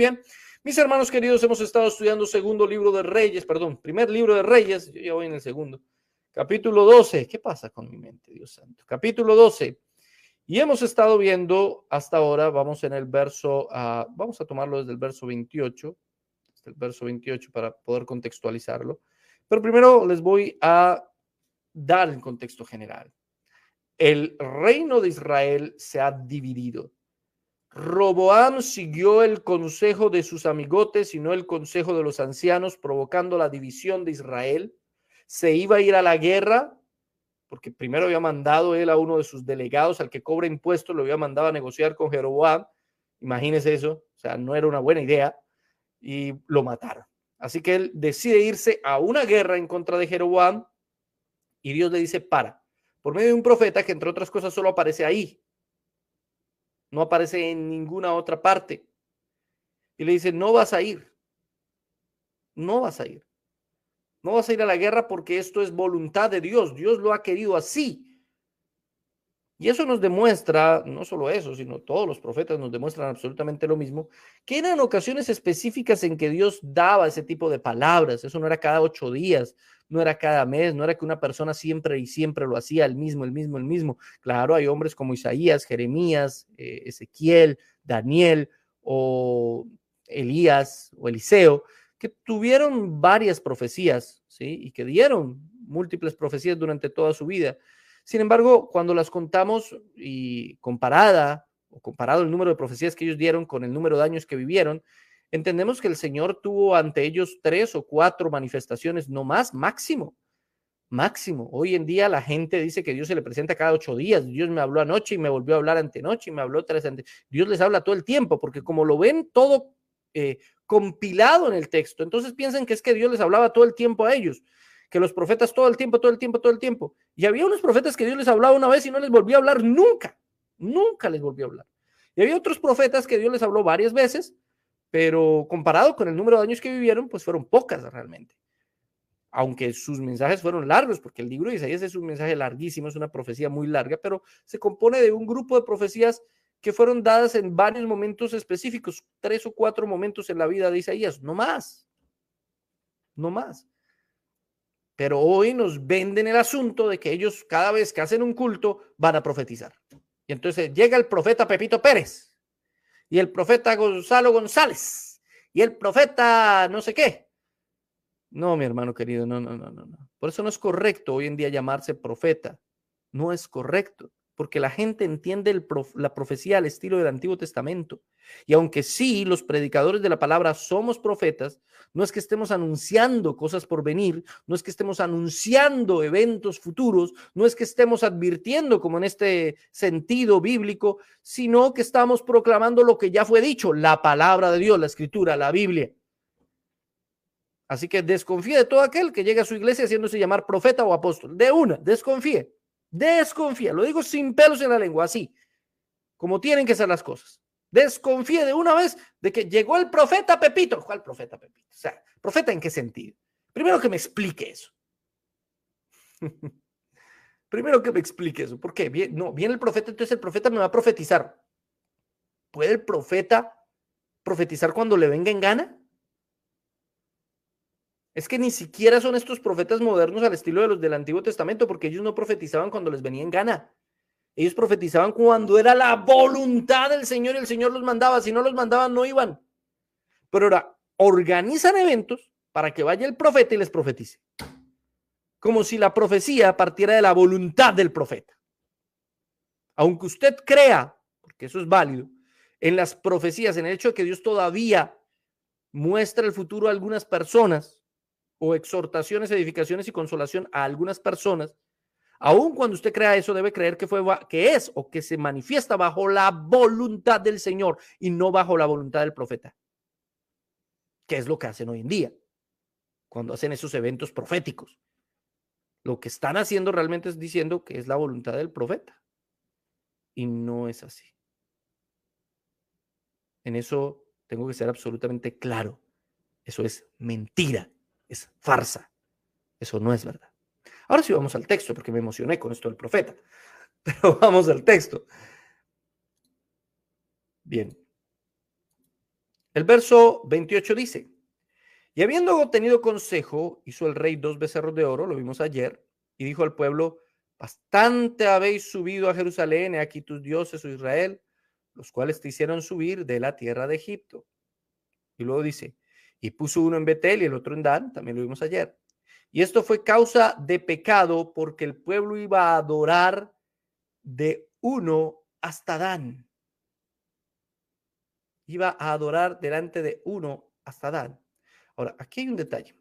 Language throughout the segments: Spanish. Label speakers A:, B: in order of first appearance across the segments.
A: Bien, mis hermanos queridos, hemos estado estudiando segundo libro de Reyes, perdón, primer libro de Reyes, yo ya voy en el segundo, capítulo 12. ¿Qué pasa con mi mente, Dios santo? Capítulo 12. Y hemos estado viendo hasta ahora, vamos en el verso, uh, vamos a tomarlo desde el verso 28, desde el verso 28 para poder contextualizarlo. Pero primero les voy a dar el contexto general. El reino de Israel se ha dividido. Roboam siguió el consejo de sus amigotes y no el consejo de los ancianos, provocando la división de Israel. Se iba a ir a la guerra, porque primero había mandado él a uno de sus delegados, al que cobra impuestos, lo había mandado a negociar con Jeroboam. Imagínese eso, o sea, no era una buena idea, y lo mataron. Así que él decide irse a una guerra en contra de Jeroboam, y Dios le dice, para, por medio de un profeta que entre otras cosas solo aparece ahí, no aparece en ninguna otra parte. Y le dice, no vas a ir, no vas a ir. No vas a ir a la guerra porque esto es voluntad de Dios. Dios lo ha querido así. Y eso nos demuestra, no solo eso, sino todos los profetas nos demuestran absolutamente lo mismo, que eran ocasiones específicas en que Dios daba ese tipo de palabras. Eso no era cada ocho días, no era cada mes, no era que una persona siempre y siempre lo hacía el mismo, el mismo, el mismo. Claro, hay hombres como Isaías, Jeremías, eh, Ezequiel, Daniel o Elías o Eliseo, que tuvieron varias profecías, ¿sí? Y que dieron múltiples profecías durante toda su vida. Sin embargo, cuando las contamos y comparada o comparado el número de profecías que ellos dieron con el número de años que vivieron, entendemos que el Señor tuvo ante ellos tres o cuatro manifestaciones, no más, máximo. Máximo. Hoy en día la gente dice que Dios se le presenta cada ocho días. Dios me habló anoche y me volvió a hablar antenoche y me habló tres ante. Dios les habla todo el tiempo, porque como lo ven todo eh, compilado en el texto, entonces piensan que es que Dios les hablaba todo el tiempo a ellos que los profetas todo el tiempo, todo el tiempo, todo el tiempo. Y había unos profetas que Dios les hablaba una vez y no les volvió a hablar nunca, nunca les volvió a hablar. Y había otros profetas que Dios les habló varias veces, pero comparado con el número de años que vivieron, pues fueron pocas realmente. Aunque sus mensajes fueron largos, porque el libro de Isaías es un mensaje larguísimo, es una profecía muy larga, pero se compone de un grupo de profecías que fueron dadas en varios momentos específicos, tres o cuatro momentos en la vida de Isaías, no más, no más. Pero hoy nos venden el asunto de que ellos cada vez que hacen un culto van a profetizar. Y entonces llega el profeta Pepito Pérez y el profeta Gonzalo González y el profeta no sé qué. No, mi hermano querido, no, no, no, no, no. Por eso no es correcto hoy en día llamarse profeta. No es correcto porque la gente entiende la profecía al estilo del Antiguo Testamento. Y aunque sí, los predicadores de la palabra somos profetas, no es que estemos anunciando cosas por venir, no es que estemos anunciando eventos futuros, no es que estemos advirtiendo como en este sentido bíblico, sino que estamos proclamando lo que ya fue dicho, la palabra de Dios, la escritura, la Biblia. Así que desconfíe de todo aquel que llegue a su iglesia haciéndose llamar profeta o apóstol. De una, desconfíe. Desconfía, lo digo sin pelos en la lengua, así, como tienen que ser las cosas. Desconfía de una vez de que llegó el profeta Pepito. ¿Cuál profeta Pepito? O sea, ¿profeta en qué sentido? Primero que me explique eso. Primero que me explique eso. ¿Por qué? Bien, no, viene el profeta, entonces el profeta me va a profetizar. ¿Puede el profeta profetizar cuando le venga en gana? Es que ni siquiera son estos profetas modernos al estilo de los del Antiguo Testamento, porque ellos no profetizaban cuando les venía en gana. Ellos profetizaban cuando era la voluntad del Señor y el Señor los mandaba. Si no los mandaban, no iban. Pero ahora organizan eventos para que vaya el profeta y les profetice. Como si la profecía partiera de la voluntad del profeta. Aunque usted crea, porque eso es válido, en las profecías, en el hecho de que Dios todavía muestra el futuro a algunas personas, o exhortaciones, edificaciones y consolación a algunas personas, aun cuando usted crea eso, debe creer que, fue, que es o que se manifiesta bajo la voluntad del Señor y no bajo la voluntad del profeta, que es lo que hacen hoy en día, cuando hacen esos eventos proféticos. Lo que están haciendo realmente es diciendo que es la voluntad del profeta. Y no es así. En eso tengo que ser absolutamente claro. Eso es mentira es farsa. Eso no es verdad. Ahora sí vamos al texto, porque me emocioné con esto del profeta. Pero vamos al texto. Bien. El verso 28 dice, y habiendo tenido consejo, hizo el rey dos becerros de oro, lo vimos ayer, y dijo al pueblo, bastante habéis subido a Jerusalén, he aquí tus dioses, o oh Israel, los cuales te hicieron subir de la tierra de Egipto. Y luego dice, y puso uno en Betel y el otro en Dan, también lo vimos ayer. Y esto fue causa de pecado porque el pueblo iba a adorar de uno hasta Dan. Iba a adorar delante de uno hasta Dan. Ahora, aquí hay un detalle.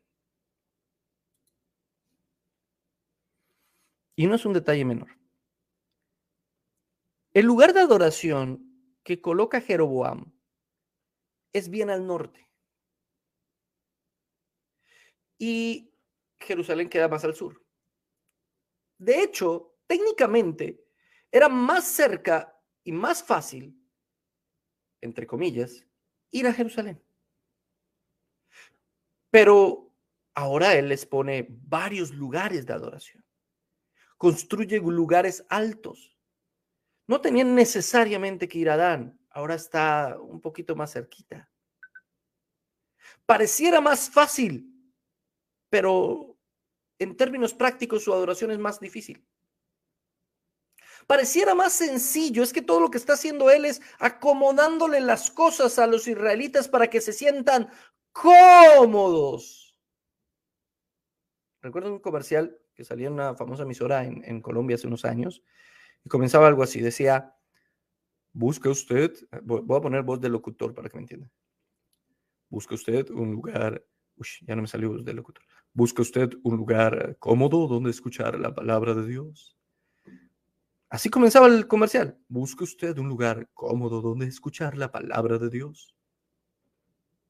A: Y no es un detalle menor. El lugar de adoración que coloca Jeroboam es bien al norte. Y Jerusalén queda más al sur. De hecho, técnicamente, era más cerca y más fácil, entre comillas, ir a Jerusalén. Pero ahora él les pone varios lugares de adoración. Construye lugares altos. No tenían necesariamente que ir a Dan, ahora está un poquito más cerquita. Pareciera más fácil, pero en términos prácticos su adoración es más difícil. Pareciera más sencillo, es que todo lo que está haciendo él es acomodándole las cosas a los israelitas para que se sientan cómodos. Recuerdo un comercial que salía en una famosa emisora en, Colombia hace unos años y comenzaba algo así, decía, busca usted, voy a poner voz de locutor para que me entienda. Busca usted un lugar, uy, ya no me salió voz de locutor. Busca usted un lugar cómodo donde escuchar la palabra de Dios. Así comenzaba el comercial. Busca usted un lugar cómodo donde escuchar la palabra de Dios.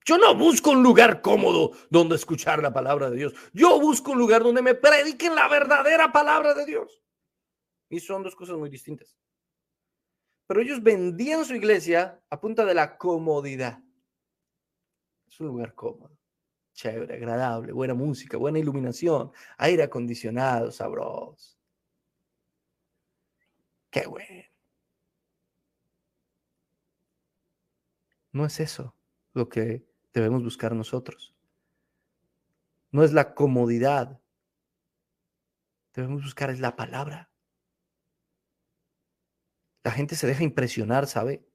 A: Yo no busco un lugar cómodo donde escuchar la palabra de Dios. Yo busco un lugar donde me prediquen la verdadera palabra de Dios. Y son dos cosas muy distintas. Pero ellos vendían su iglesia a punta de la comodidad. Es un lugar cómodo, chévere, agradable, buena música, buena iluminación, aire acondicionado, sabroso. Qué bueno. No es eso lo que debemos buscar nosotros. No es la comodidad. Debemos buscar es la palabra. La gente se deja impresionar, ¿sabe?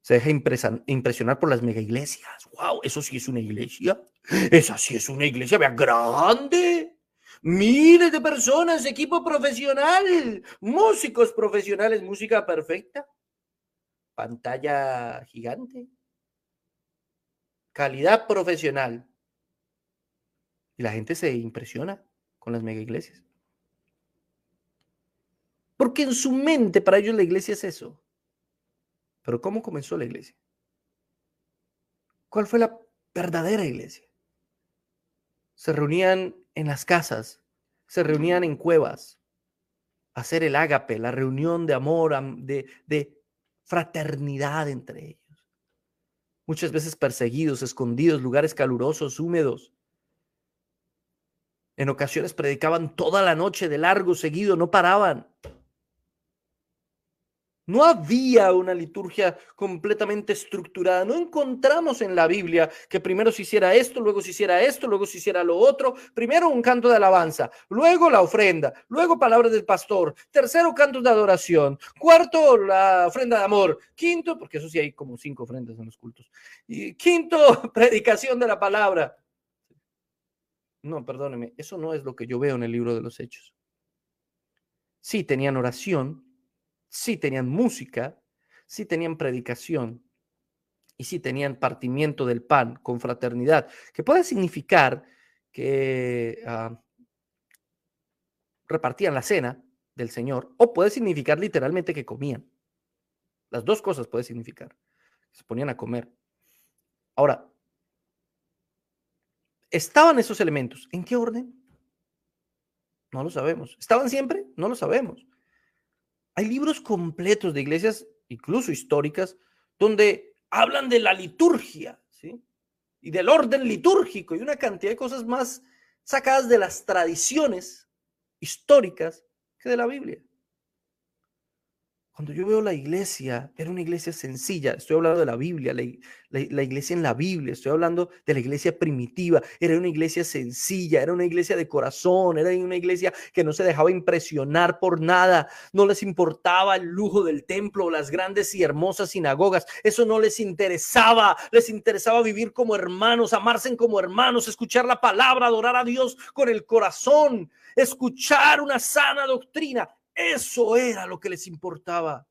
A: Se deja impresionar por las mega iglesias. ¡Wow! Eso sí es una iglesia. Esa sí es una iglesia, vea, grande. Miles de personas, equipo profesional, músicos profesionales, música perfecta, pantalla gigante calidad profesional. Y la gente se impresiona con las mega iglesias. Porque en su mente para ellos la iglesia es eso. Pero ¿cómo comenzó la iglesia? ¿Cuál fue la verdadera iglesia? Se reunían en las casas, se reunían en cuevas, a hacer el ágape, la reunión de amor, de, de fraternidad entre ellos muchas veces perseguidos, escondidos, lugares calurosos, húmedos. En ocasiones predicaban toda la noche de largo seguido, no paraban. No había una liturgia completamente estructurada. No encontramos en la Biblia que primero se hiciera esto, luego se hiciera esto, luego se hiciera lo otro. Primero un canto de alabanza, luego la ofrenda, luego palabras del pastor, tercero cantos de adoración, cuarto la ofrenda de amor, quinto, porque eso sí hay como cinco ofrendas en los cultos, y quinto, predicación de la palabra. No, perdóneme, eso no es lo que yo veo en el libro de los Hechos. Sí, tenían oración, sí tenían música, sí tenían predicación y sí tenían partimiento del pan con fraternidad, que puede significar que ah, repartían la cena del Señor o puede significar literalmente que comían. Las dos cosas puede significar. Se ponían a comer. Ahora, ¿estaban esos elementos? ¿En qué orden? No lo sabemos. ¿Estaban siempre? No lo sabemos. Hay libros completos de iglesias, incluso históricas, donde hablan de la liturgia, ¿sí? Y del orden litúrgico y una cantidad de cosas más sacadas de las tradiciones históricas que de la Biblia. Cuando yo veo la iglesia, era una iglesia sencilla. Estoy hablando de la Biblia, la, iglesia en la Biblia. Estoy hablando de la iglesia primitiva. Era una iglesia sencilla, era una iglesia de corazón, era una iglesia que no se dejaba impresionar por nada. No les importaba el lujo del templo, las grandes y hermosas sinagogas. Eso no les interesaba. Les interesaba vivir como hermanos, amarse como hermanos, escuchar la palabra, adorar a Dios con el corazón, escuchar una sana doctrina. Eso era lo que les importaba.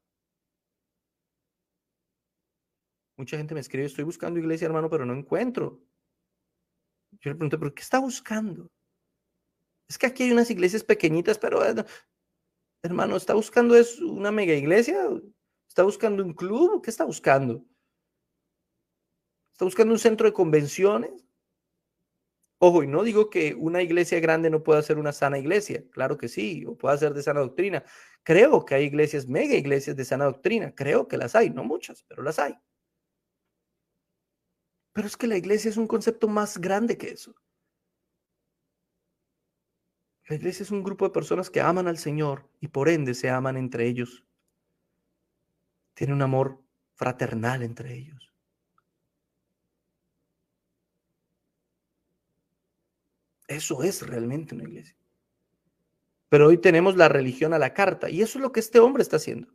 A: Mucha gente me escribe, estoy buscando iglesia, hermano, pero no encuentro. Yo le pregunto, ¿pero qué está buscando? Es que aquí hay unas iglesias pequeñitas, pero hermano, ¿está buscando es una mega iglesia? ¿Está buscando un club? ¿Qué está buscando? ¿Está buscando un centro de convenciones? Ojo, y no digo que una iglesia grande no pueda ser una sana iglesia, claro que sí, o pueda ser de sana doctrina. Creo que hay iglesias, mega iglesias de sana doctrina, creo que las hay, no muchas, pero las hay. Pero es que la iglesia es un concepto más grande que eso. La iglesia es un grupo de personas que aman al Señor y por ende se aman entre ellos. Tiene un amor fraternal entre ellos. Eso es realmente una iglesia. Pero hoy tenemos la religión a la carta y eso es lo que este hombre está haciendo.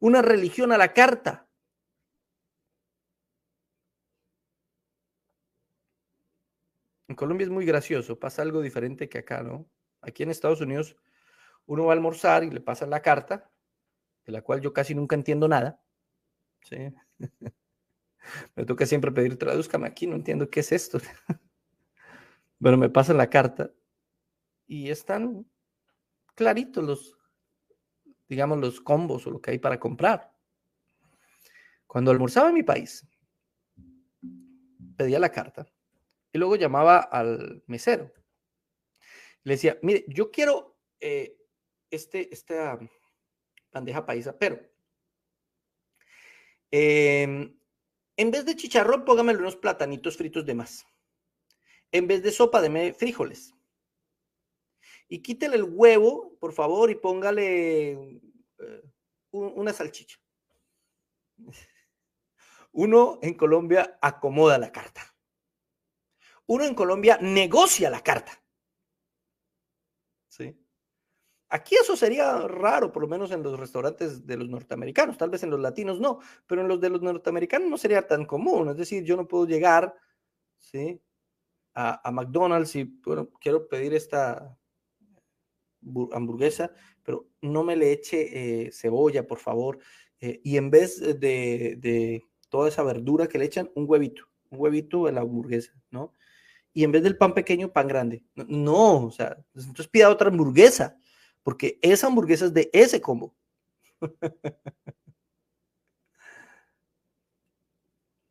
A: Una religión a la carta. En Colombia es muy gracioso, pasa algo diferente que acá, ¿no? Aquí en Estados Unidos uno va a almorzar y le pasa la carta, de la cual yo casi nunca entiendo nada. ¿sí? Me toca siempre pedir, tradúzcame aquí, no entiendo qué es esto. Bueno, me pasan la carta y están claritos los, digamos, los combos o lo que hay para comprar. Cuando almorzaba en mi país, pedía la carta y luego llamaba al mesero. Le decía, mire, yo quiero eh, este, esta bandeja paisa, pero em, en vez de chicharrón, póngamelo unos platanitos fritos de más en vez de sopa, deme frijoles. Y quítele el huevo, por favor, y póngale eh, una salchicha. Uno en Colombia acomoda la carta. Uno en Colombia negocia la carta. ¿Sí? Aquí eso sería raro, por lo menos en los restaurantes de los norteamericanos, tal vez en los latinos no, pero en los de los norteamericanos no sería tan común. Es decir, yo no puedo llegar, ¿sí? A, McDonald's y bueno, quiero pedir esta hamburguesa, pero no me le eche eh, cebolla, por favor. Eh, y en vez de, toda esa verdura que le echan, un huevito, un huevito en la hamburguesa, ¿no? Y en vez del pan pequeño, pan grande. No, o sea, entonces pida otra hamburguesa, porque esa hamburguesa es de ese combo.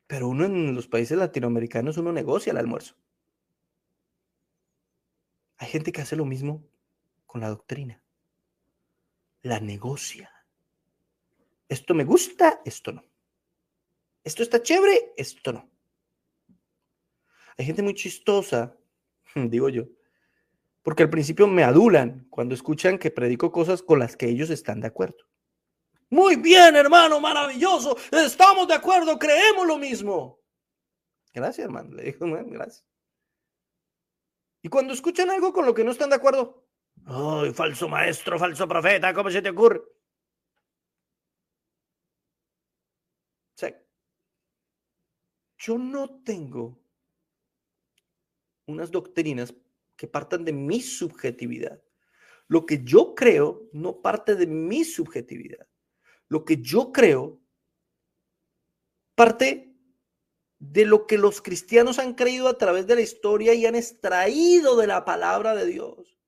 A: Pero uno en los países latinoamericanos, uno negocia el almuerzo. Hay gente que hace lo mismo con la doctrina. La negocia. Esto me gusta, esto no. Esto está chévere, esto no. Hay gente muy chistosa, digo yo, porque al principio me adulan cuando escuchan que predico cosas con las que ellos están de acuerdo. Muy bien, hermano, maravilloso. Estamos de acuerdo, creemos lo mismo. Gracias, hermano. Le digo, gracias. Y cuando escuchan algo con lo que no están de acuerdo, ¡ay, falso maestro, falso profeta! ¿Cómo se te ocurre? yo no tengo unas doctrinas que partan de mi subjetividad. Lo que yo creo no parte de mi subjetividad. Lo que yo creo parte de lo que los cristianos han creído a través de la historia y han extraído de la palabra de Dios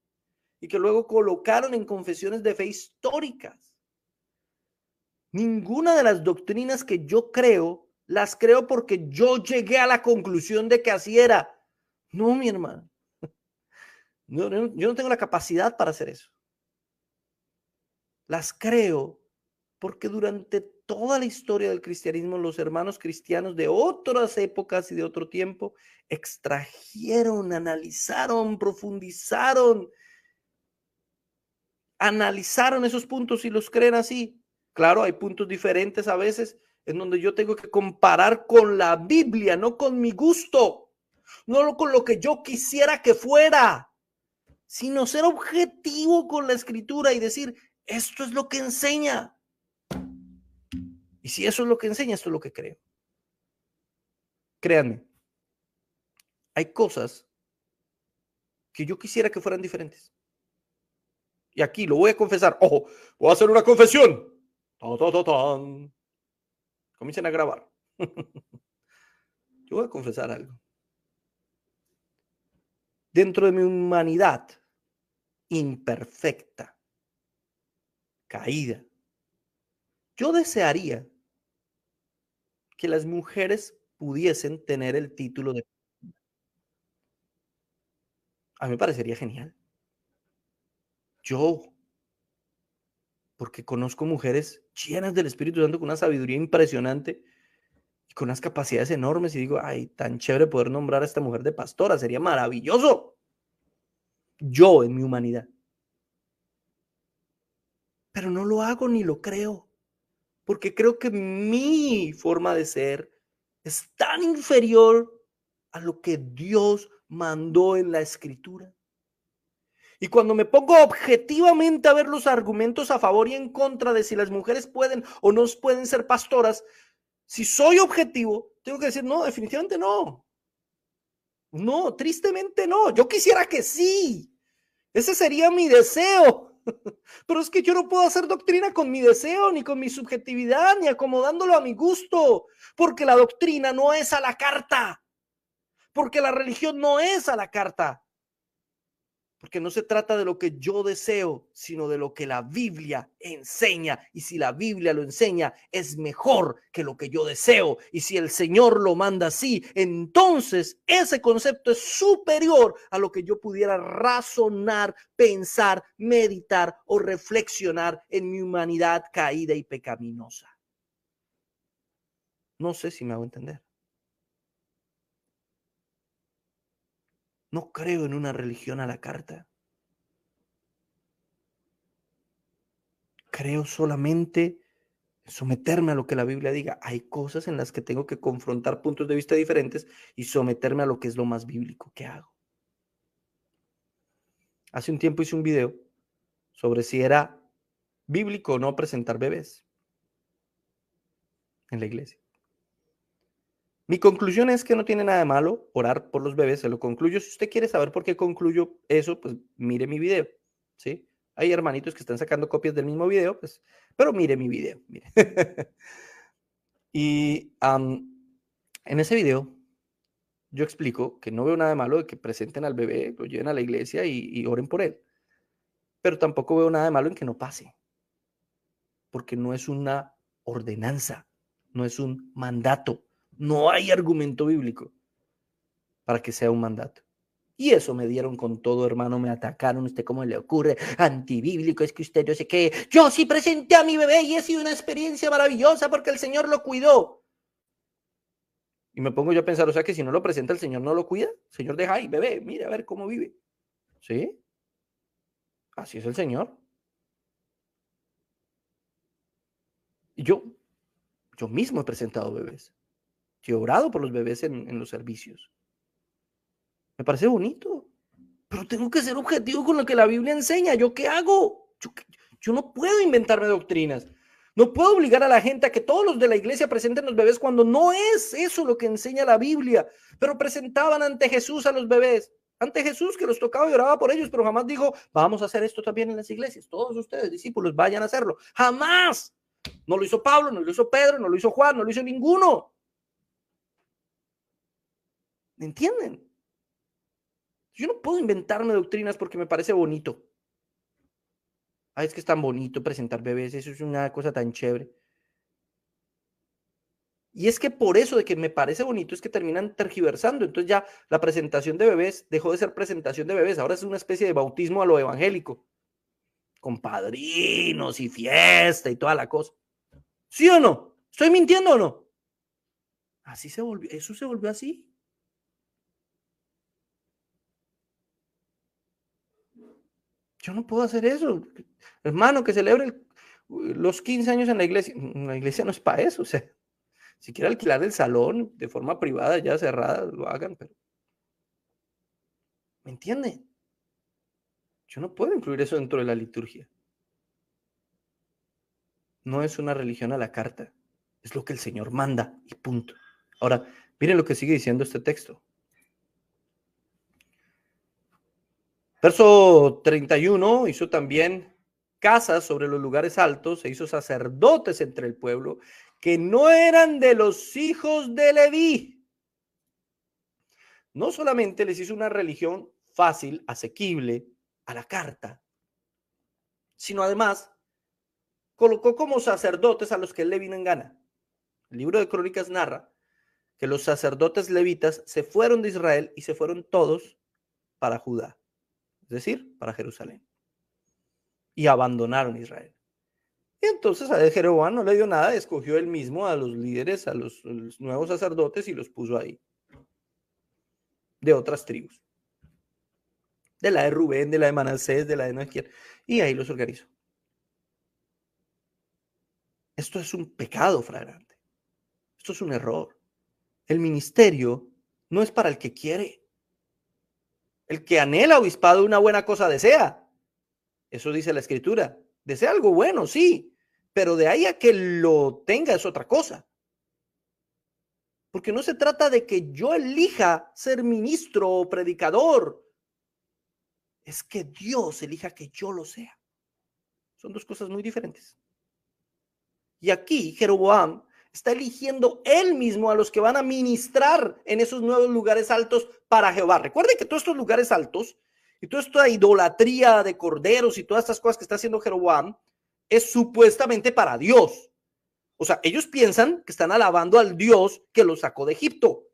A: y que luego colocaron en confesiones de fe históricas. Ninguna de las doctrinas que yo creo las creo porque yo llegué a la conclusión de que así era. No, mi hermano. yo no tengo la capacidad para hacer eso. Las creo porque durante toda la historia del cristianismo, los hermanos cristianos de otras épocas y de otro tiempo extrajeron, analizaron, profundizaron, analizaron esos puntos y los creen así. Claro, hay puntos diferentes a veces en donde yo tengo que comparar con la Biblia, no con mi gusto, no con lo que yo quisiera que fuera, sino ser objetivo con la escritura y decir, esto es lo que enseña. Y si eso es lo que enseña, esto es lo que creo. Créanme, hay cosas que yo quisiera que fueran diferentes. Y aquí lo voy a confesar. Ojo, voy a hacer una confesión. Comiencen a grabar. Yo voy a confesar algo. Dentro de mi humanidad imperfecta, caída, yo desearía que las mujeres pudiesen tener el título de... A mí me parecería genial. Yo, porque conozco mujeres llenas del Espíritu Santo con una sabiduría impresionante y con unas capacidades enormes y digo, ay, tan chévere poder nombrar a esta mujer de pastora, sería maravilloso. Yo en mi humanidad. Pero no lo hago ni lo creo, porque creo que mi forma de ser es tan inferior a lo que Dios mandó en la escritura. Y cuando me pongo objetivamente a ver los argumentos a favor y en contra de si las mujeres pueden o no pueden ser pastoras, si soy objetivo, tengo que decir, no, definitivamente no. No, tristemente no. Yo quisiera que sí. Ese sería mi deseo. Pero es que yo no puedo hacer doctrina con mi deseo, ni con mi subjetividad, ni acomodándolo a mi gusto, porque la doctrina no es a la carta, porque la religión no es a la carta. Porque no se trata de lo que yo deseo, sino de lo que la Biblia enseña. Y si la Biblia lo enseña, es mejor que lo que yo deseo. Y si el Señor lo manda así, entonces ese concepto es superior a lo que yo pudiera razonar, pensar, meditar o reflexionar en mi humanidad caída y pecaminosa. No sé si me hago entender. No creo en una religión a la carta. Creo solamente en someterme a lo que la Biblia diga. Hay cosas en las que tengo que confrontar puntos de vista diferentes y someterme a lo que es lo más bíblico que hago. Hace un tiempo hice un video sobre si era bíblico o no presentar bebés en la iglesia. Mi conclusión es que no tiene nada de malo orar por los bebés, se lo concluyo. Si usted quiere saber por qué concluyo eso, pues mire mi video, ¿sí? Hay hermanitos que están sacando copias del mismo video, pues, pero mire mi video, y en ese video yo explico que no veo nada de malo de que presenten al bebé, lo lleven a la iglesia y, y oren por él. Pero tampoco veo nada de malo en que no pase, porque no es una ordenanza, no es un mandato no hay argumento bíblico para que sea un mandato. Y eso me dieron con todo, hermano, me atacaron, usted cómo le ocurre, antibíblico, es que usted yo sé qué, yo sí presenté a mi bebé y ha sido una experiencia maravillosa porque el Señor lo cuidó. Y me pongo yo a pensar, o sea que si no lo presenta el Señor no lo cuida, Señor deja ahí, bebé, mire a ver cómo vive. ¿Sí? Así es el Señor. Y yo, yo mismo he presentado bebés. Yo he orado por los bebés en, los servicios. Me parece bonito, pero tengo que ser objetivo con lo que la Biblia enseña. ¿Yo qué hago? Yo, yo no puedo inventarme doctrinas. No puedo obligar a la gente a que todos los de la iglesia presenten los bebés cuando no es eso lo que enseña la Biblia. Pero presentaban ante Jesús a los bebés, ante Jesús que los tocaba y oraba por ellos, pero jamás dijo, vamos a hacer esto también en las iglesias. Todos ustedes, discípulos, vayan a hacerlo. Jamás. No lo hizo Pablo, no lo hizo Pedro, no lo hizo Juan, no lo hizo ninguno. ¿Me entienden? Yo no puedo inventarme doctrinas porque me parece bonito. Ay, es que es tan bonito presentar bebés, eso es una cosa tan chévere. Y es que por eso de que me parece bonito es que terminan tergiversando. Entonces ya la presentación de bebés dejó de ser presentación de bebés, ahora es una especie de bautismo a lo evangélico, con padrinos y fiesta y toda la cosa. ¿Sí o no? ¿Estoy mintiendo o no? Así se volvió, eso se volvió así. Yo no puedo hacer eso. Hermano, que celebre los 15 años en la iglesia, mm, la iglesia no es para eso, o sea, si quiere alquilar el salón de forma privada, ya cerrada, lo hagan, pero... ¿Me entienden? Yo no puedo incluir eso dentro de la liturgia. No es una religión a la carta, es lo que el Señor manda y punto. Ahora, miren lo que sigue diciendo este texto. Verso 31 hizo también casas sobre los lugares altos, e hizo sacerdotes entre el pueblo que no eran de los hijos de Leví. No solamente les hizo una religión fácil, asequible, a la carta, sino además colocó como sacerdotes a los que le vino en gana. El libro de Crónicas narra que los sacerdotes levitas se fueron de Israel y se fueron todos para Judá, decir, para Jerusalén, y abandonaron Israel. Y entonces a Jeroboam no le dio nada, escogió él mismo a los líderes, a los, nuevos sacerdotes y los puso ahí. De otras tribus. De la de Rubén, de la de Manasés, de la de no Y ahí los organizó. Esto es un pecado flagrante. Esto es un error. El ministerio no es para el que quiere. El que anhela obispado una buena cosa desea. Eso dice la escritura. Desea algo bueno, sí, pero de ahí a que lo tenga es otra cosa. Porque no se trata de que yo elija ser ministro o predicador. Es que Dios elija que yo lo sea. Son dos cosas muy diferentes. Y aquí Jeroboam está eligiendo él mismo a los que van a ministrar en esos nuevos lugares altos para Jehová. Recuerden que todos estos lugares altos y toda esta idolatría de corderos y todas estas cosas que está haciendo Jeroboam es supuestamente para Dios. O sea, ellos piensan que están alabando al Dios que los sacó de Egipto.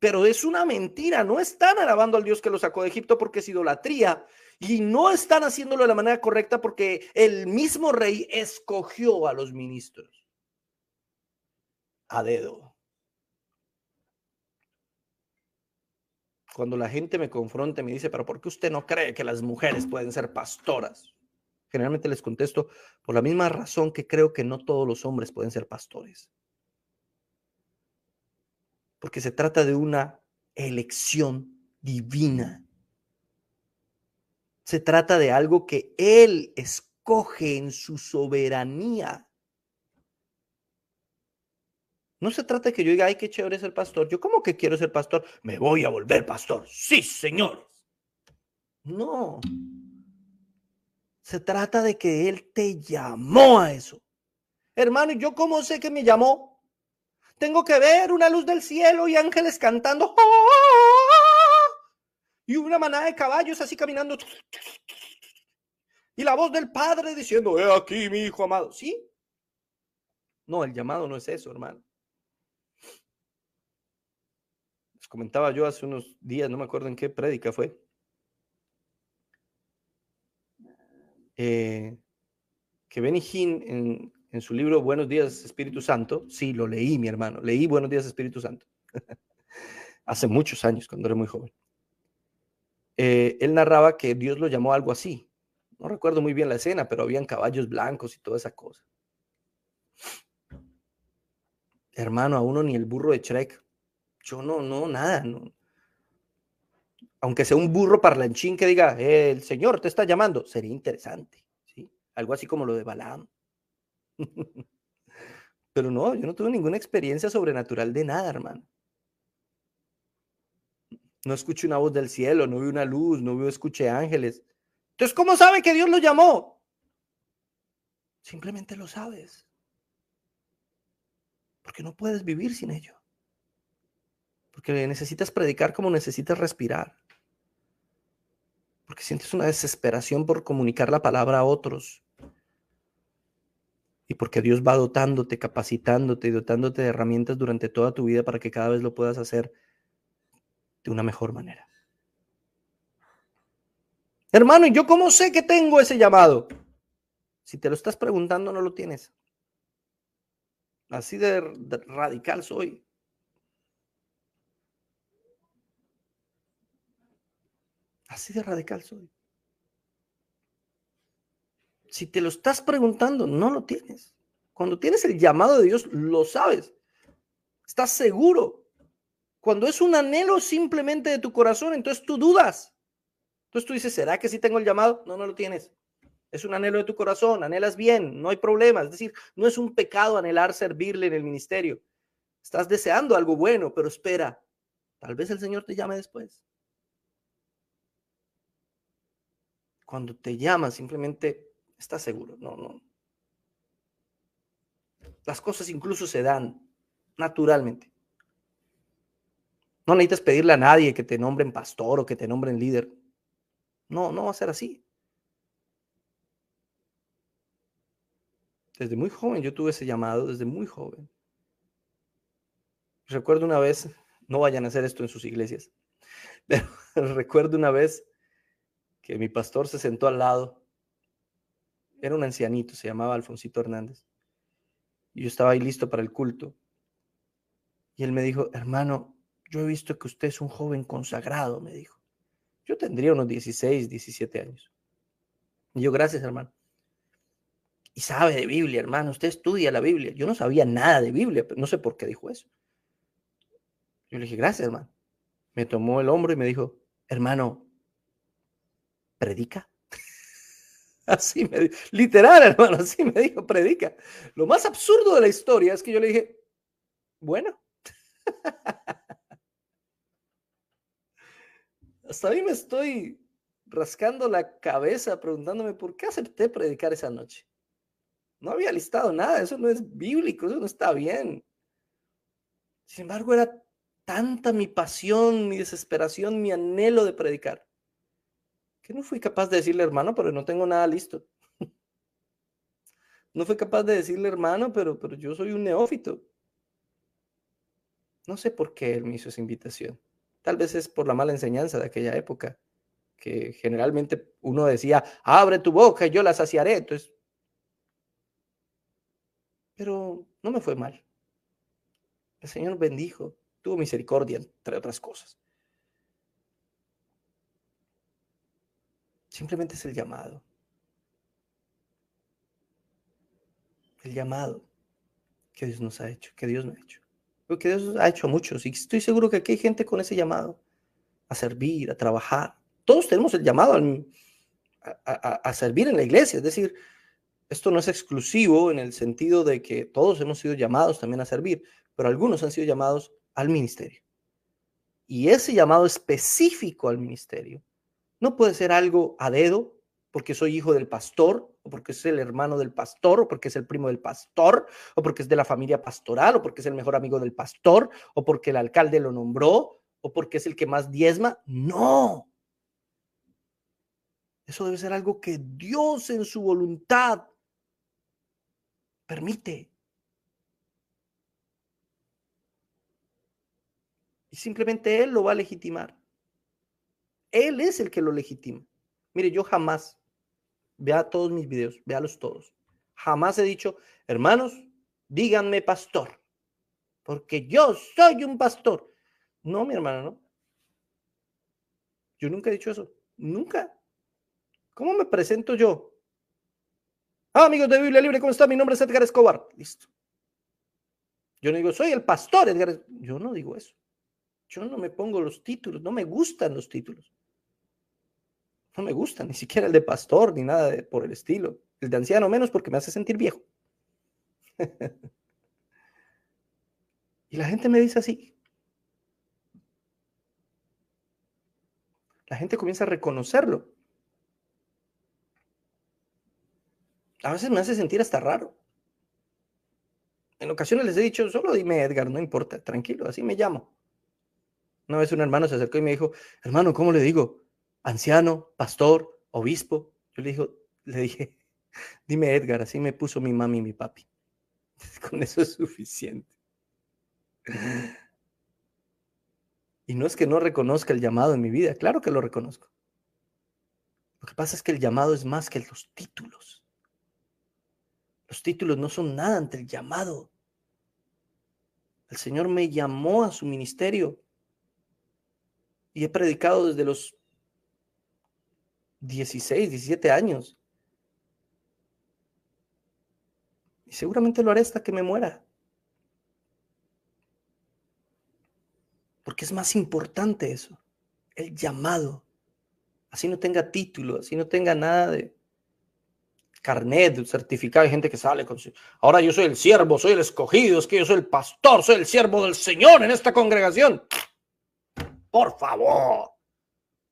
A: Pero es una mentira, no están alabando al Dios que los sacó de Egipto porque es idolatría y no están haciéndolo de la manera correcta porque el mismo rey escogió a los ministros a dedo. Cuando la gente me confronta y me dice, pero ¿por qué usted no cree que las mujeres pueden ser pastoras? Generalmente les contesto por la misma razón que creo que no todos los hombres pueden ser pastores. Porque se trata de una elección divina. Se trata de algo que Él escoge en su soberanía. No se trata de que yo diga, ay, qué chévere ser pastor. Yo, ¿cómo que quiero ser pastor? Me voy a volver pastor. Sí, señores. No. Se trata de que Él te llamó a eso. Hermano, ¿y yo cómo sé que me llamó? Tengo que ver una luz del cielo y ángeles cantando. Y una manada de caballos así caminando. Y la voz del Padre diciendo, he aquí mi hijo amado. ¿Sí? No, el llamado no es eso, hermano. comentaba yo hace unos días, no me acuerdo en qué prédica fue, eh, que Benny Hinn en, su libro Buenos días Espíritu Santo, sí, lo leí mi hermano, leí Buenos días Espíritu Santo, hace muchos años, cuando era muy joven. Eh, él narraba que Dios lo llamó algo así. No recuerdo muy bien la escena, pero habían caballos blancos y toda esa cosa. Hermano, a uno ni el burro de Shrek yo no, no, nada. No. Aunque sea un burro parlanchín que diga, el Señor te está llamando, sería interesante. ¿sí? Algo así como lo de Balaam. Pero no, yo no tuve ninguna experiencia sobrenatural de nada, hermano. No escuché una voz del cielo, no vi una luz, no vi, escuché ángeles. Entonces, ¿cómo sabe que Dios lo llamó? Simplemente lo sabes. Porque no puedes vivir sin ello. Porque necesitas predicar como necesitas respirar. Porque sientes una desesperación por comunicar la palabra a otros. Y porque Dios va dotándote, capacitándote y dotándote de herramientas durante toda tu vida para que cada vez lo puedas hacer de una mejor manera. Hermano, ¿y yo cómo sé que tengo ese llamado? Si te lo estás preguntando, no lo tienes. Así de radical soy. Así de radical soy. Si te lo estás preguntando, no lo tienes. Cuando tienes el llamado de Dios, lo sabes. Estás seguro. Cuando es un anhelo simplemente de tu corazón, entonces tú dudas. Entonces tú dices, ¿será que sí tengo el llamado? No, no lo tienes. Es un anhelo de tu corazón, anhelas bien, no hay problema. Es decir, no es un pecado anhelar servirle en el ministerio. Estás deseando algo bueno, pero espera, tal vez el Señor te llame después. Cuando te llama, simplemente estás seguro. No, no. Las cosas incluso se dan naturalmente. No necesitas pedirle a nadie que te nombren pastor o que te nombren líder. No, no va a ser así. Desde muy joven yo tuve ese llamado, desde muy joven. Recuerdo una vez, no vayan a hacer esto en sus iglesias, pero recuerdo una vez que mi pastor se sentó al lado. Era un ancianito, se llamaba Alfonsito Hernández. Y yo estaba ahí listo para el culto. Y él me dijo, hermano, yo he visto que usted es un joven consagrado, me dijo. Yo tendría unos 16, 17 años. Y yo, gracias, hermano y sabe de Biblia, hermano, usted estudia la Biblia. Yo no sabía nada de Biblia, pero no sé por qué dijo eso. Yo le dije, gracias, hermano. Me tomó el hombro y me dijo, hermano, predica. Así me dijo, literal, hermano, así me dijo, predica. Lo más absurdo de la historia es que yo le dije, bueno. Hasta ahí me estoy rascando la cabeza preguntándome por qué acepté predicar esa noche. No había listado nada, eso no es bíblico, eso no está bien. Sin embargo, era tanta mi pasión, mi desesperación, mi anhelo de predicar, no fui capaz de decirle, hermano, pero no tengo nada listo. No fui capaz de decirle, hermano, pero, pero yo soy un neófito. No sé por qué él me hizo esa invitación. Tal vez es por la mala enseñanza de aquella época, que generalmente uno decía, abre tu boca y yo la saciaré. Entonces, pero no me fue mal. El Señor bendijo, tuvo misericordia, entre otras cosas. Simplemente es el llamado. El llamado que Dios nos ha hecho, que Dios me ha hecho. Porque Dios ha hecho a muchos. Y estoy seguro que aquí hay gente con ese llamado a servir, a trabajar. Todos tenemos el llamado a, a servir en la iglesia. Es decir, esto no es exclusivo en el sentido de que todos hemos sido llamados también a servir, pero algunos han sido llamados al ministerio. Y ese llamado específico al ministerio no puede ser algo a dedo, porque soy hijo del pastor, o porque es el hermano del pastor, o porque es el primo del pastor, o porque es de la familia pastoral, o porque es el mejor amigo del pastor, o porque el alcalde lo nombró, o porque es el que más diezma. No. Eso debe ser algo que Dios en su voluntad permite. Y simplemente Él lo va a legitimar. Él es el que lo legitima. Mire, yo jamás, vea todos mis videos, véalos todos. Jamás he dicho, hermanos, díganme pastor, porque yo soy un pastor. No, mi hermano, no. Yo nunca he dicho eso. Nunca. ¿Cómo me presento yo? Ah, amigos de Biblia Libre, ¿cómo está? Mi nombre es Edgar Escobar. Listo. Yo no digo, soy el pastor Edgar. Yo no digo eso. Yo no me pongo los títulos, no me gustan los títulos. No me gustan, ni siquiera el de pastor, ni nada por el estilo. El de anciano menos porque me hace sentir viejo. y la gente me dice así. La gente comienza a reconocerlo. a veces me hace sentir hasta raro. En ocasiones les he dicho, solo dime Edgar, no importa, tranquilo, así me llamo. Una vez un hermano se acercó y me dijo, hermano, ¿cómo le digo? Anciano, pastor, obispo. Yo le, dijo, le dije, dime Edgar, así me puso mi mami y mi papi. Con eso es suficiente. Y no es que no reconozca el llamado en mi vida, claro que lo reconozco. Lo que pasa es que el llamado es más que los títulos. Los títulos no son nada ante el llamado. El Señor me llamó a su ministerio y he predicado desde los 16, 17 años. Y seguramente lo haré hasta que me muera. Porque es más importante eso, el llamado. Así no tenga título, así no tenga nada de carnet, certificado. Hay gente que sale con... Ahora yo soy el siervo, soy el escogido, es que yo soy el pastor, soy el siervo del Señor en esta congregación. Por favor.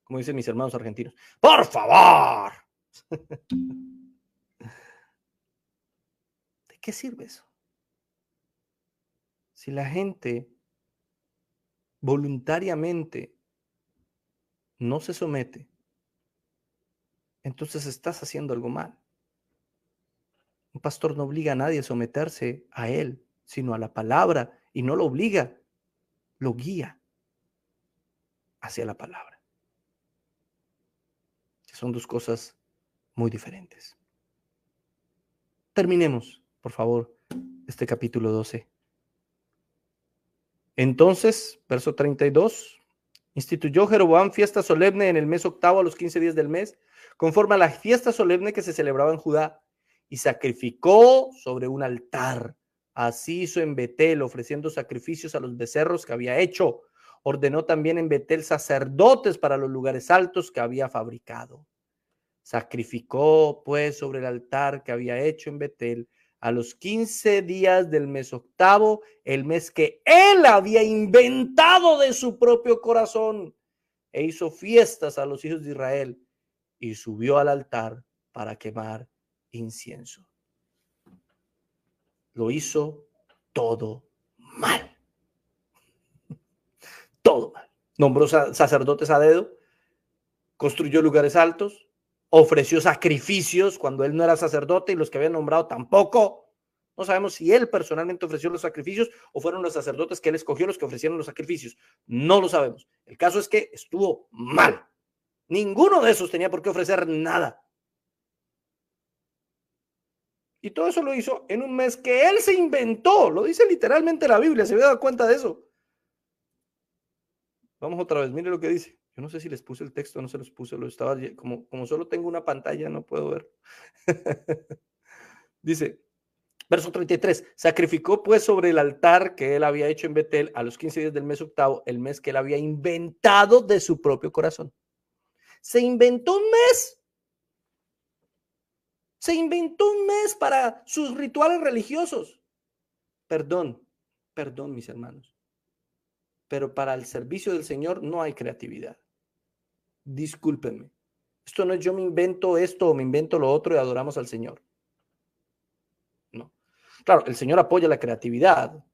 A: Como dicen mis hermanos argentinos. Por favor. ¿De qué sirve eso? Si la gente voluntariamente no se somete, entonces estás haciendo algo mal. Un pastor no obliga a nadie a someterse a él, sino a la palabra, y no lo obliga, lo guía hacia la palabra. Son dos cosas muy diferentes. Terminemos, por favor, este capítulo 12. Entonces, verso 32, instituyó Jeroboam fiesta solemne en el mes octavo a los 15 días del mes, conforme a la fiesta solemne que se celebraba en Judá, y sacrificó sobre un altar. Así hizo en Betel, ofreciendo sacrificios a los becerros que había hecho. Ordenó también en Betel sacerdotes para los lugares altos que había fabricado. Sacrificó pues sobre el altar que había hecho en Betel a los 15 días del mes octavo, el mes que él había inventado de su propio corazón, e hizo fiestas a los hijos de Israel y subió al altar para quemar incienso. Lo hizo todo mal. Todo mal. Nombró sacerdotes a dedo, construyó lugares altos, ofreció sacrificios cuando él no era sacerdote y los que había nombrado tampoco. No sabemos si él personalmente ofreció los sacrificios o fueron los sacerdotes que él escogió los que ofrecieron los sacrificios. No lo sabemos. El caso es que estuvo mal. Ninguno de esos tenía por qué ofrecer nada. Y todo eso lo hizo en un mes que él se inventó. Lo dice literalmente la Biblia. Se había dado cuenta de eso. Vamos otra vez. Mire lo que dice. Yo no sé si les puse el texto, no se los puse, lo estaba, como, como solo tengo una pantalla, no puedo ver. Dice, verso 33, sacrificó pues sobre el altar que él había hecho en Betel a los 15 días del mes octavo, el mes que él había inventado de su propio corazón. Se inventó un mes. Se inventó un mes para sus rituales religiosos. Perdón, perdón, mis hermanos. Pero para el servicio del Señor no hay creatividad discúlpenme. Esto no es yo me invento esto o me invento lo otro y adoramos al Señor. No. Claro, el Señor apoya la creatividad.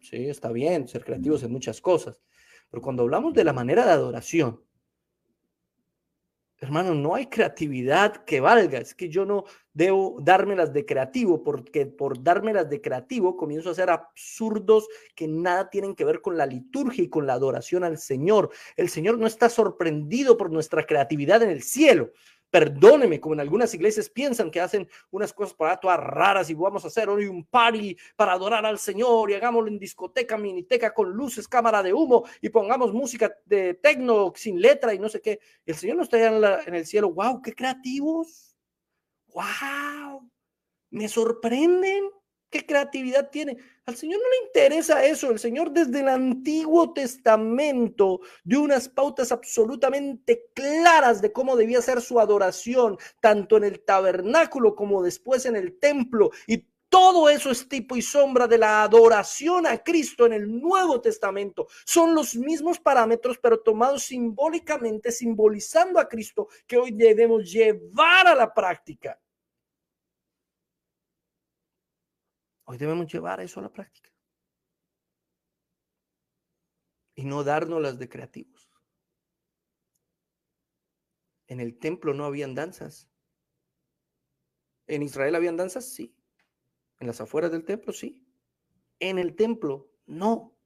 A: Sí, está bien ser creativos en muchas cosas. Pero cuando hablamos de la manera de adoración, Hermano, no hay creatividad que valga. Es que yo no debo dármelas de creativo, porque por dármelas de creativo comienzo a hacer absurdos que nada tienen que ver con la liturgia y con la adoración al Señor. El Señor no está sorprendido por nuestra creatividad en el cielo. Perdóneme, como en algunas iglesias piensan que hacen unas cosas para todas raras y vamos a hacer hoy un party para adorar al Señor y hagámoslo en discoteca, miniteca con luces, cámara de humo y pongamos música de tecno sin letra y no sé qué. El Señor no está allá en, en el cielo. ¡Wow! ¡Qué creativos! ¡Wow! Me sorprenden. ¿Qué creatividad tiene? Al Señor no le interesa eso. El Señor desde el Antiguo Testamento dio unas pautas absolutamente claras de cómo debía ser su adoración, tanto en el tabernáculo como después en el templo. Y todo eso es tipo y sombra de la adoración a Cristo en el Nuevo Testamento. Son los mismos parámetros, pero tomados simbólicamente, simbolizando a Cristo, que hoy debemos llevar a la práctica. Hoy debemos llevar eso a la práctica. Y no darnos las de creativos. En el templo no habían danzas. ¿En Israel habían danzas? Sí. ¿En las afueras del templo? Sí. En el templo, no.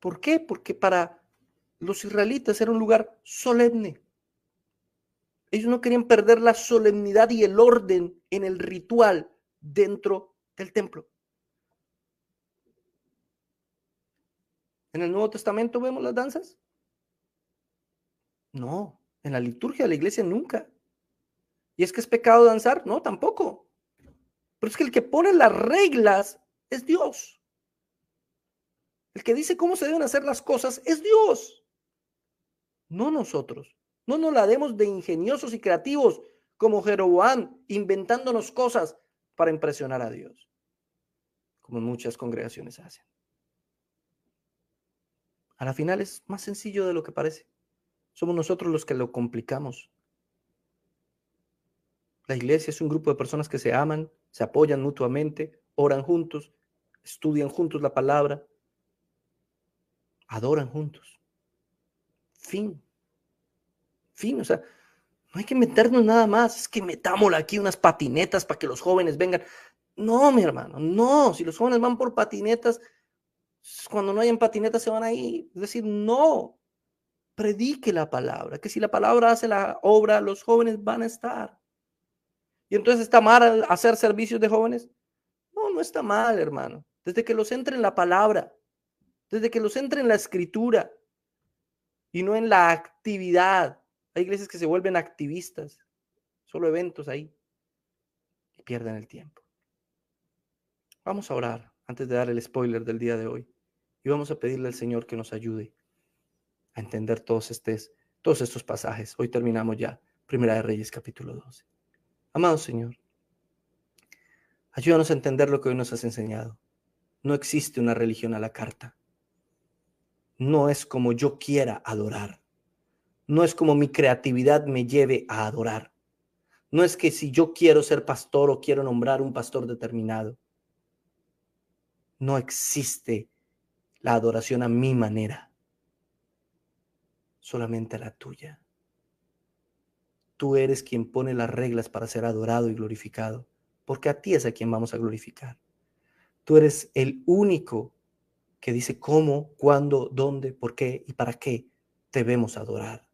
A: ¿Por qué? Porque para los israelitas era un lugar solemne. Ellos no querían perder la solemnidad y el orden en el ritual dentro del templo. ¿En el Nuevo Testamento vemos las danzas? No, en la liturgia de la iglesia nunca. ¿Y es que es pecado danzar? No, tampoco. Pero es que el que pone las reglas es Dios. El que dice cómo se deben hacer las cosas es Dios. No nosotros. No nos la demos de ingeniosos y creativos como Jeroboam, inventándonos cosas para impresionar a Dios, como muchas congregaciones hacen. A la final es más sencillo de lo que parece. Somos nosotros los que lo complicamos. La iglesia es un grupo de personas que se aman, se apoyan mutuamente, oran juntos, estudian juntos la palabra, adoran juntos. Fin. Fin, o sea, no hay que meternos nada más, es que metámosle aquí unas patinetas para que los jóvenes vengan. No, mi hermano, no, si los jóvenes van por patinetas, cuando no hayan patinetas se van a ir. Es decir, no, predique la palabra, que si la palabra hace la obra, los jóvenes van a estar. Y entonces está mal hacer servicios de jóvenes. No, no está mal, hermano. Desde que los entre en la palabra, desde que los entre en la escritura y no en la actividad. Hay iglesias que se vuelven activistas, solo eventos ahí y pierden el tiempo. Vamos a orar antes de dar el spoiler del día de hoy y vamos a pedirle al Señor que nos ayude a entender todos, estos, todos estos pasajes. Hoy terminamos ya, Primera de Reyes capítulo 12. Amado Señor, ayúdanos a entender lo que hoy nos has enseñado. No existe una religión a la carta. No es como yo quiera adorar. No es como mi creatividad me lleve a adorar. No es que si yo quiero ser pastor o quiero nombrar un pastor determinado. No existe la adoración a mi manera, solamente a la tuya. Tú eres quien pone las reglas para ser adorado y glorificado, porque a ti es a quien vamos a glorificar. Tú eres el único que dice cómo, cuándo, dónde, por qué y para qué debemos adorar.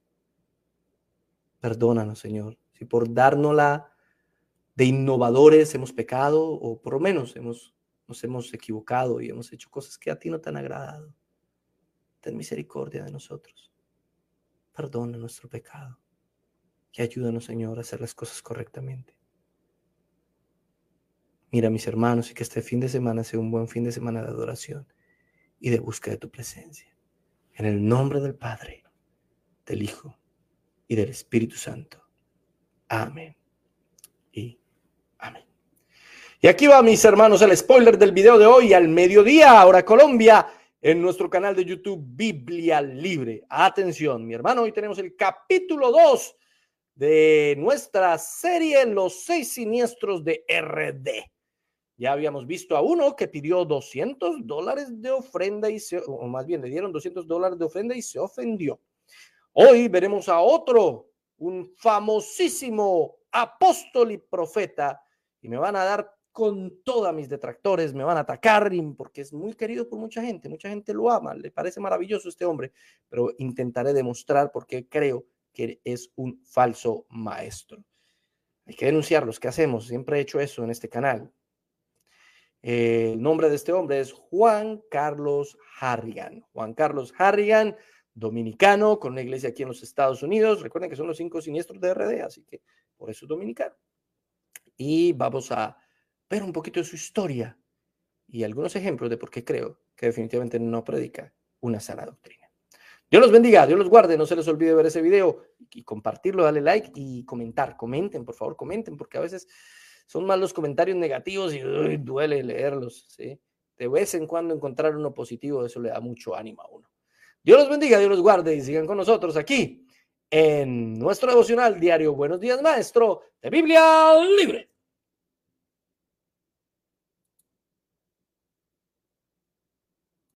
A: Perdónanos, Señor, si por dárnosla de innovadores hemos pecado o por lo menos hemos, nos hemos equivocado y hemos hecho cosas que a ti no te han agradado. Ten misericordia de nosotros. Perdona nuestro pecado y ayúdanos, Señor, a hacer las cosas correctamente. Mira, mis hermanos, y que este fin de semana sea un buen fin de semana de adoración y de búsqueda de tu presencia. En el nombre del Padre, del Hijo y del Espíritu Santo. Amén. Y amén. Y aquí va, mis hermanos, el spoiler del video de hoy al mediodía, ahora Colombia, en nuestro canal de YouTube Biblia Libre. Atención, mi hermano, hoy tenemos el capítulo 2 de nuestra serie Los seis siniestros de RD. Ya habíamos visto a uno que pidió 200 dólares de ofrenda y se, o más bien le dieron 200 dólares de ofrenda y se ofendió. Hoy veremos a otro, un famosísimo apóstol y profeta, y me van a dar con todas mis detractores, me van a atacar porque es muy querido por mucha gente, mucha gente lo ama, le parece maravilloso este hombre, pero intentaré demostrar por qué creo que es un falso maestro. Hay que denunciarlos. ¿Qué hacemos? Siempre he hecho eso en este canal. El nombre de este hombre es Juan Carlos Harrigan. Juan Carlos Harrigan, dominicano, con una iglesia aquí en los Estados Unidos. Recuerden que son los cinco siniestros de RD, así que por eso es dominicano. Y vamos a ver un poquito de su historia y algunos ejemplos de por qué creo que definitivamente no predica una sana doctrina. Dios los bendiga, Dios los guarde, no se les olvide ver ese video y compartirlo, darle like y comentar, comenten, por favor, comenten, porque a veces son más los comentarios negativos y duele leerlos. De vez en cuando encontrar uno positivo, eso le da mucho ánimo a uno. Dios los bendiga, Dios los guarde y sigan con nosotros aquí en nuestro devocional diario Buenos días, maestro de Biblia Libre.